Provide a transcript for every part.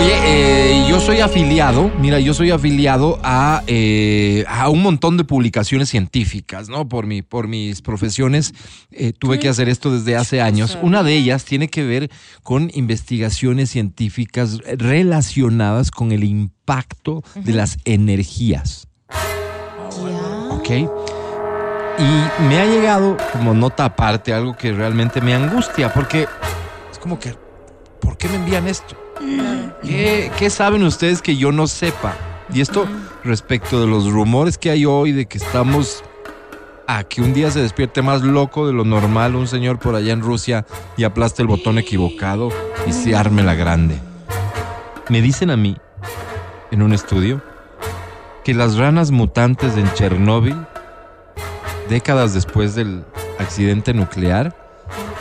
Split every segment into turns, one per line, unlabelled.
Oye, eh, yo soy afiliado, mira, yo soy afiliado a, eh, a un montón de publicaciones científicas, ¿no? Por, mi, por mis profesiones eh, tuve que hacer esto desde hace años. Una de ellas tiene que ver con investigaciones científicas relacionadas con el impacto de las energías. ¿Ok? Y me ha llegado como nota aparte algo que realmente me angustia, porque es como que, ¿por qué me envían esto? ¿Qué, qué saben ustedes que yo no sepa? Y esto respecto de los rumores que hay hoy de que estamos a que un día se despierte más loco de lo normal un señor por allá en Rusia y aplaste el botón equivocado y se arme la grande. Me dicen a mí, en un estudio, que las ranas mutantes en Chernóbil, décadas después del accidente nuclear,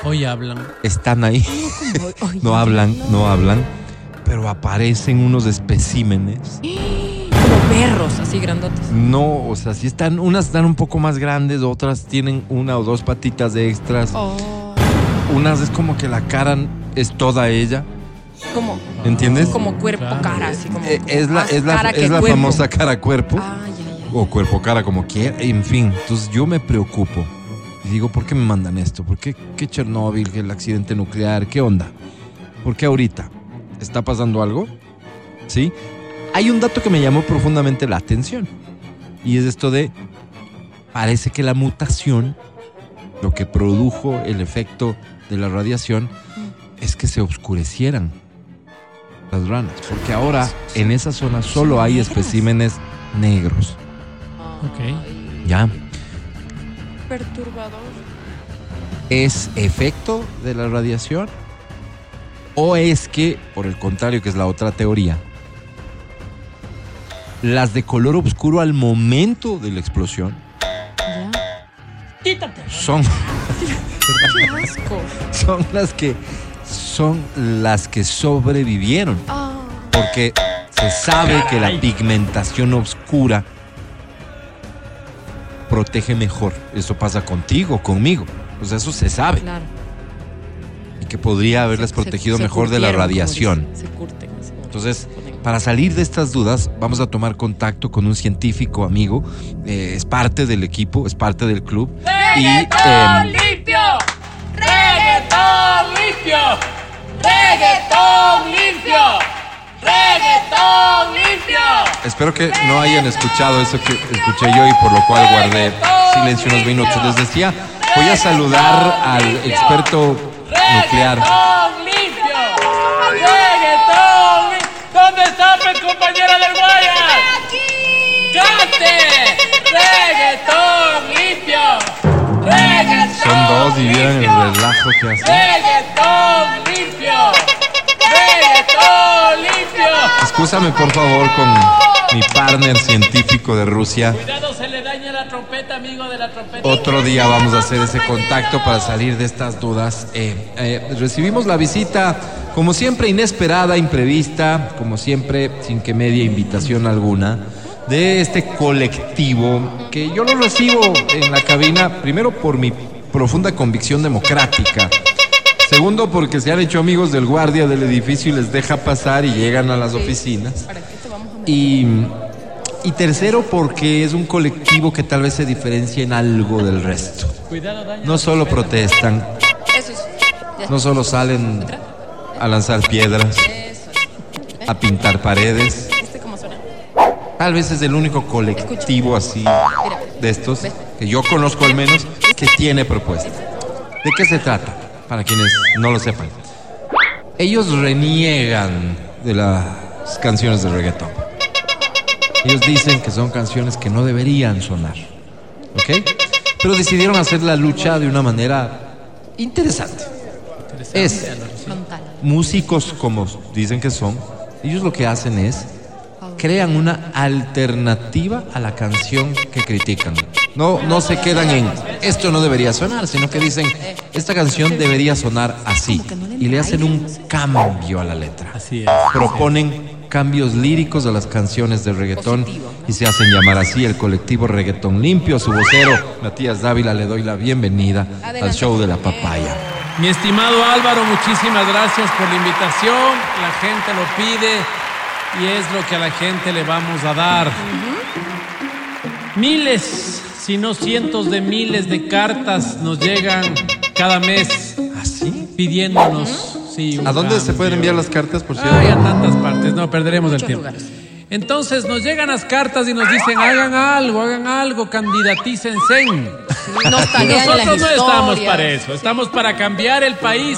Hoy hablan.
están ahí. No hablan, no hablan, pero aparecen unos especímenes.
Como perros, así grandotes.
No, o sea, sí están, unas están un poco más grandes, otras tienen una o dos patitas de extras.
Oh,
Unas es como que la cara es toda ella,
como,
¿entiendes?
como cuerpo
Claro.
cara, así como.
Eh,
como
es la, es la, es la
cuerpo.
famosa cara cuerpo.
Ay, ay, ay.
o cuerpo cara como quiera, en fin. Entonces yo me preocupo y digo, ¿por qué me mandan esto? ¿Por qué, qué Chernóbil, el accidente nuclear? ¿Qué onda? ¿Por qué ahorita? ¿Está pasando algo? ¿Sí? Hay un dato que me llamó profundamente la atención y es esto de, parece que la mutación, lo que produjo el efecto de la radiación, es que se oscurecieran las ranas, porque ahora en esa zona solo hay especímenes negros.
Ok.
¿Ya?
Perturbador.
¿Es efecto de la radiación? ¿O es que, por el contrario, que es la otra teoría, las de color oscuro al momento de la explosión
Ya.
son,
Qué asco.
son las que son las que sobrevivieron?
Ah.
Porque se sabe que la pigmentación oscura protege mejor. Eso pasa contigo, conmigo. O sea, eso se sabe.
Claro.
Que podría haberles
Se-
protegido
se
mejor de la radiación.
dicen, Se curten.
Entonces, para salir de estas dudas, vamos a tomar contacto con un científico amigo. eh, es parte del equipo, es parte del club. Y em,
limpio! ¡Reggaetón limpio! ¡Reggaetón limpio! ¡Reggaetón limpio!
espero que no hayan escuchado eso que escuché yo y por lo cual guardé silencio unos minutos. Les decía, voy a saludar al experto nuclear.
¿Dónde está mi compañera del Guayas? ¡Aquí! ¡Cante! ¡Reggaetón limpio! ¡Reggaetón
Son dos y vieron el relajo que hace.
¡Reggaetón limpio! ¡Reggaetón limpio!
Excúsame por favor con mi partner científico de Rusia.
Cuidado, se le daña la trompeta, amigo de la trompeta.
Otro día vamos a hacer ese contacto para salir de estas dudas. Eh, eh, recibimos la visita, como siempre, inesperada, imprevista, como siempre, sin que medie invitación alguna, de este colectivo que yo lo recibo en la cabina, primero por mi profunda convicción democrática. Segundo, porque se han hecho amigos del guardia del edificio y les deja pasar y llegan a las oficinas.
¿Para qué te vamos a meter?
Y, y tercero, porque es un colectivo que tal vez se diferencia en algo del resto. No solo protestan, no solo salen a lanzar piedras, a pintar paredes.
¿Viste cómo suena?
Tal vez es el único colectivo así de estos, que yo conozco al menos, que tiene propuesta. ¿De qué se trata? Para quienes no lo sepan. Ellos reniegan de las canciones de reggaetón. Ellos dicen que son canciones que no deberían sonar. ¿Ok? Pero decidieron hacer la lucha de una manera interesante. Es
Frontal.
músicos como dicen que son, ellos lo que hacen es crean una alternativa a la canción que critican. No, no se quedan en esto no debería sonar, sino que dicen esta canción debería sonar así y le hacen un cambio a la letra.
Así es.
Proponen cambios líricos a las canciones de reggaetón
Positivo, ¿no?
y se hacen llamar así el colectivo Reggaetón Limpio. A su vocero, Matías Dávila, le doy la bienvenida al show de la papaya.
Mi estimado Álvaro, muchísimas gracias por la invitación. La gente lo pide y es lo que a la gente le vamos a dar. Miles, si no cientos de miles de cartas nos llegan cada mes
¿Así?
pidiéndonos. Sí, un
¿A dónde se
cambio.
pueden enviar las cartas, por cierto?
Ay, a tantas partes, no perderemos el
Muchos
tiempo.
lugares.
Entonces nos llegan las cartas y nos dicen, hagan algo, hagan algo, candidatícense.
Nos
Nosotros no estamos para eso, estamos para cambiar el país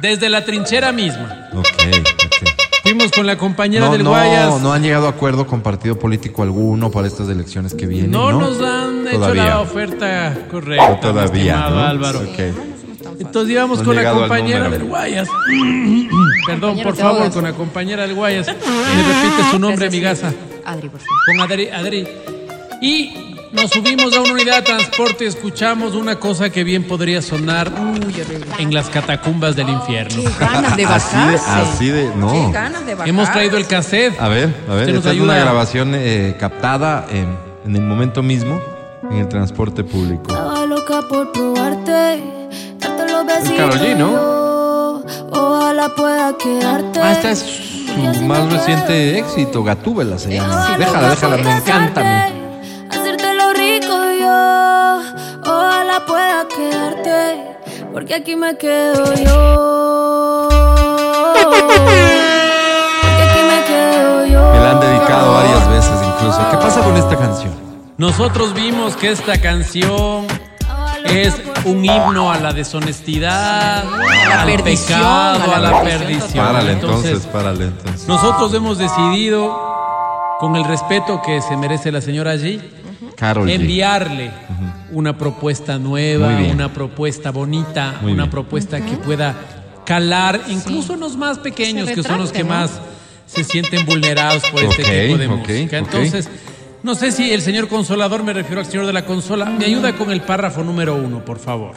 desde la trinchera misma.
Ok, ok.
Fuimos con la compañera
No,
del
no,
Guayas.
no han llegado a acuerdo con partido político alguno para estas elecciones que vienen.
No
No,
nos han hecho
Todavía.
la oferta correcta.
No, todavía,
estimado
¿no?
Álvaro.
Ok.
Entonces íbamos
No
con la compañera del Guayas. Perdón,
Compañero,
por favor, con la compañera del Guayas. Me repite su nombre, mi gasa.
Adri, por favor.
Con Adri, Adri. Y nos subimos a una unidad de transporte y escuchamos una cosa que bien podría sonar en las catacumbas del infierno.
Qué ganas de
Así de-
bajarse.
así de- no.
Qué ganas de bajarse.
Hemos traído el cassette.
A ver, a ver, esta es una grabación eh, captada en, en el momento mismo en el transporte público.
Estaba loca por probarte.
Karol G, ¿no?
yo. Ojalá pueda quedarte.
Ah, esta es su más reciente éxito, Gatúbela se llama.
Sí,
déjala, déjala, me encanta. a mí.
Hacerte lo rico yo. Ojalá pueda quedarte, porque aquí me quedo yo. Porque aquí me quedo yo.
Me la han dedicado varias veces incluso. ¿Qué pasa con esta canción?
Nosotros vimos que esta canción es un himno a la deshonestidad,
la
al
perdición,
pecado,
a la
a la
perdición
perdición.
Párale
Entonces,
entonces, párale entonces.
nosotros hemos decidido, con el respeto que se merece la señora G,
Carol G.
enviarle una propuesta nueva, una propuesta bonita,
Muy
una
bien.
propuesta que pueda calar incluso los más pequeños, que son los que más se sienten vulnerados por este tipo de
ok,
música. Entonces, no sé si el señor consolador, me refiero al señor de la consola, me ayuda con el párrafo número uno, por favor.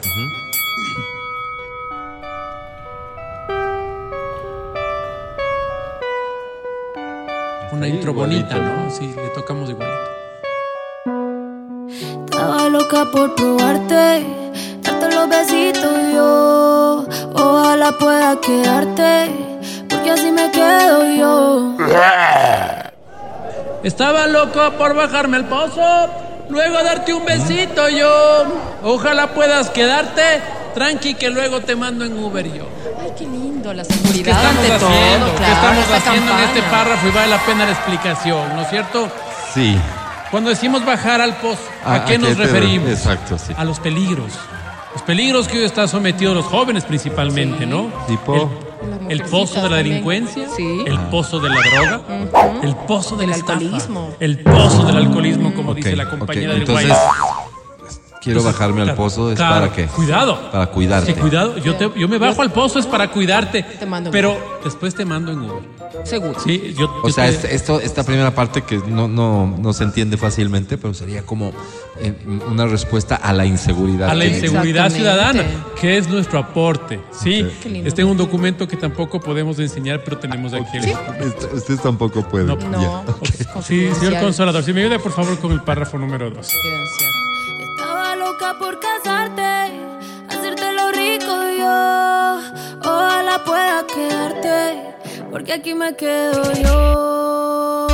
Una intro
igualito,
bonita, ¿no? Sí, le tocamos igualito.
Estaba loca por probarte, darte los besitos yo. Ojalá pueda quedarte, porque así me quedo yo.
Estaba loco por bajarme al pozo, luego darte un besito yo. Ojalá puedas quedarte, tranqui que luego te mando en Uber yo.
Ay, qué lindo, la
¿Qué
seguridad
estamos
ante
haciendo?
todo.
¿Qué
claro,
estamos
esta
haciendo en este párrafo? Y vale la pena la explicación, ¿no es cierto?
Sí.
Cuando decimos bajar al pozo, ¿a,
¿A-
qué
a
nos
qué te-
referimos?
exacto, sí.
A los peligros. Los peligros que hoy están sometidos los jóvenes principalmente, ¿no?
Tipo.
El, el pozo de la delincuencia,
Sí.
el pozo de la droga, el pozo del
Del alcoholismo.
el pozo del alcoholismo, como dice la compañera del
Entonces,
Guayas.
Quiero bajarme al pozo. ¿Es
claro,
para qué?
Cuidado.
Para cuidarte.
Sí, cuidado. Yo, te- yo me bajo al pozo es para cuidarte.
Te mando
pero después te mando en Uber.
Seguro.
Sí, yo,
O
yo
sea,
te-
este- esto, esta primera parte que no, no, no se entiende fácilmente, pero sería como eh, una respuesta a la inseguridad.
a la inseguridad ciudadana, que es nuestro aporte. Sí,
lindo.
este es un documento que tampoco podemos enseñar, pero tenemos aquí. el-
Usted- Usted tampoco puede.
No.
No, es
Sí, señor Consolador, si me ayuda por favor con el párrafo número dos.
Confidencial.
Loca por casarte, hacerte lo rico yo. Ojalá pueda quedarte, porque aquí me quedo yo.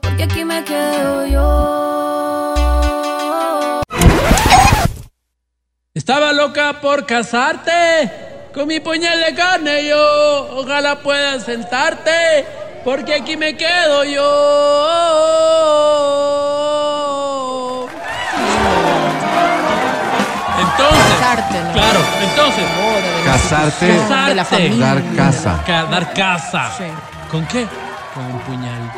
Porque aquí me quedo yo.
Estaba loca por casarte con mi puñal de carne yo. Ojalá puedas sentarte, porque aquí me quedo yo.
Casarte, ¿no?
claro, entonces,
Casarte,
de la familia.
dar casa.
ca- dar casa.
Sí.
¿Con qué? Con un puñal.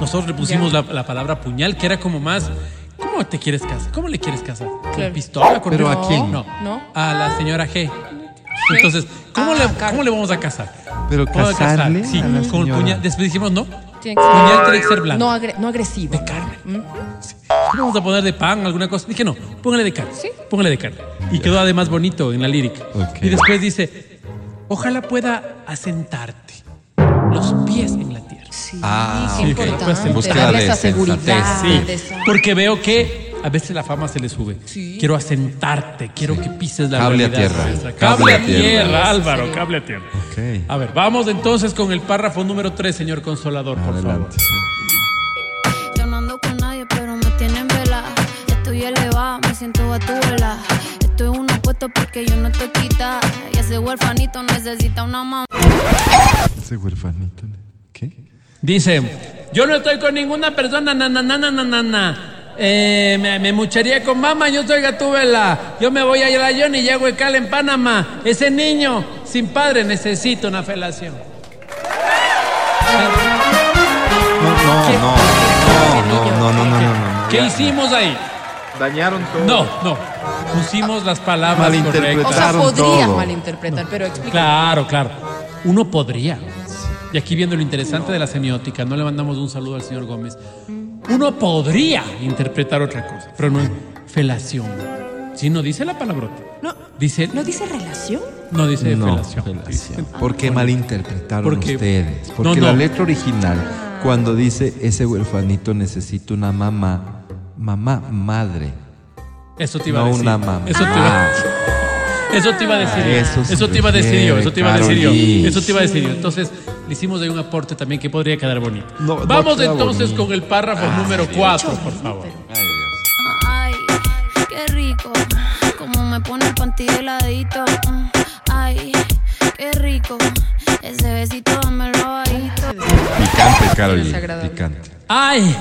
Nosotros le pusimos la, la palabra puñal, que era como más. ¿Cómo te quieres casar? ¿Cómo le quieres casar? ¿Con
Claro.
pistola? ¿Con
¿Pero a quién?
No,
No.
A la señora G. Entonces, ¿cómo,
Ah,
le,
claro.
¿cómo le vamos a casar?
Pero
¿Cómo a casar?
casarle
Sí,
a la
con el
señora.
puñal. Después dijimos, no.
Tiene que ser-
Puñal tiene que ser blanco.
No, agre- no agresivo.
De carne. Sí. ¿Cómo vamos a poner de pan alguna cosa? Dije, no, póngale de carne.
Sí.
Póngale de carne. Y quedó además bonito en la lírica.
Ok.
Y después dice, ojalá pueda asentarte los pies en la tierra.
Sí,
Ah, ok.
importante.
Pues
búsqueda de
esa seguridad.
Sí, porque veo que a veces la fama se le sube.
Sí.
Quiero asentarte, quiero que pises la
Cable a
realidad
tierra.
nuestra.
Cable
Cable,
a
a
tierra.
tierra, Álvaro,
Sí.
cable a tierra.
Ok.
A ver, vamos entonces con el párrafo número 3, señor Consolador, por
Adelante.
Siento. Estoy en un puesto porque yo no estoy quita. Y ese huerfanito necesita una mamá.
Ese huerfanito. ¿Qué?
Dice, yo no estoy con ninguna persona, na, na, na, na, na, na, na. Eh, me, me mucharía con mamá, yo soy gatúbela. Yo me voy a ir a Johnny y hago el cal en Panamá. Ese niño sin padre necesita una felación.
No, no, no, no, no, no, no, no, no.
¿Qué hicimos ahí?
Dañaron todo.
No, no. Pusimos las palabras
Malinterpretaron.
O
correctas.
sea, podrías
todo.
malinterpretar, pero explica.
Claro, claro. Uno podría. Y aquí viendo lo interesante de la semiótica, no le mandamos un saludo al señor Gómez. Uno podría interpretar otra cosa, pero no es felación. Si no dice la palabrota.
No,
Dice,
¿no dice relación?
no dice
No,
felación.
felación. ¿Por qué malinterpretaron
Porque-
ustedes? Porque
No, no.
la letra original, cuando dice ese huerfanito necesita una mamá, mamá, madre,
Eso te iba a
no
decir.
una mamá.
Eso te iba, eso te iba a decir.
A eso
te iba a decir yo. Eso te iba a decir yo. Eso te iba a decir yo. Entonces, le hicimos ahí un aporte también que podría quedar bonito.
No,
Vamos entonces
bonito.
con el párrafo número 4, por favor.
Ay, qué rico. Como me pone el panty heladito. Ay, qué rico. Ese besito dámelo bajito.
Picante, Carol. Picante.
¡Ay!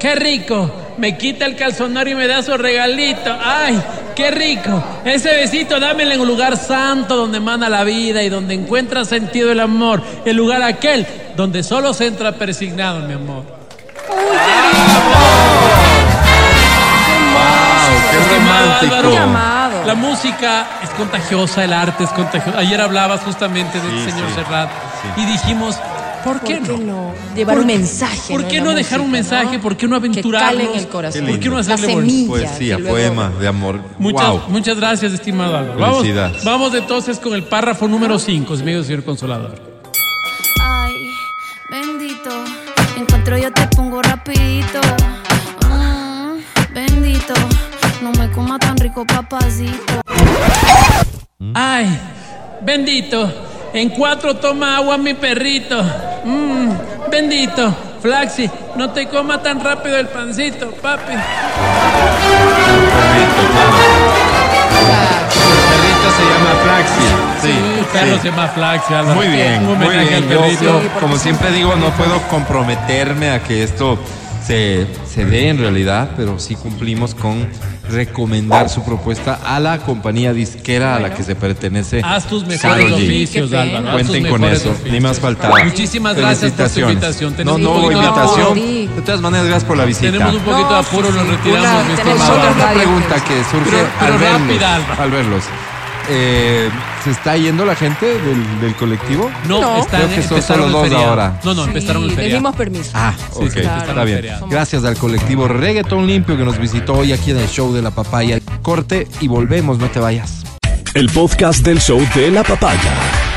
¡Qué rico! Me quita el calzonario y me da su regalito. ¡Ay! ¡Qué rico! Ese besito dámelo en un lugar santo donde emana la vida y donde encuentra sentido el amor. El lugar aquel donde solo se entra persignado, mi amor.
¡Qué
Estimado
romántico!
Álvaro,
Qué amado.
La música es contagiosa, el arte es contagioso. Ayer hablabas justamente del
Sí,
señor
sí,
Serrat y dijimos, ¿por qué,
¿Por qué
no?
no? Llevar
¿Por
un mensaje.
¿Por qué no dejar un mensaje? ¿Por qué no
Que
aventurarnos?
cale en el corazón.
¿Por qué no hacerle
semilla.
Poesía,
que luego-
poema de amor.
Muchas,
wow.
muchas gracias, estimado Álvaro. Vamos,
Felicidades.
vamos entonces con el párrafo número 5, señor señor Consolador.
Ay, bendito. Encuentro yo te pongo rapidito. Mm, bendito. No me coma tan rico, papacito.
Ay, bendito. En cuatro toma agua mi perrito. Mm, bendito. Flaxi, no te coma tan rápido el pancito, papi.
El perrito se llama Flaxi. Sí,
El perro
sí.
se llama Flaxi, Álvaro.
Muy bien, muy bien. Yo, como siempre digo, no puedo comprometerme a que esto se, se dé en realidad, pero sí cumplimos con recomendar su propuesta a la compañía disquera a la que se pertenece.
Haz tus mejores oficios. Álvaro.
Cuenten con eso,
oficios.
ni más faltaba.
Muchísimas gracias por tu
Felicitaciones.
invitación.
No,
Tenemos
no
de
invitación. De todas maneras, gracias por la visita.
Tenemos un poquito de
No,
apuro, nos
sí.
retiramos.
Una-
mi
una pregunta que surge
Pero- pero
al, verlos,
rápida,
al verlos. Eh, ¿Se está yendo la gente del, del colectivo?
No,
No.
están,
Creo que son
empezaron
solo
el
dos
feriado.
ahora.
No, no, empezaron el
Sí, le
feriado.
dimos permiso.
Ah,
Sí,
ok, está bien.
Feriado.
Gracias al colectivo Reggaeton Limpio que nos visitó hoy aquí en el show de la papaya. Corte y volvemos, no te vayas.
El podcast del show de la papaya.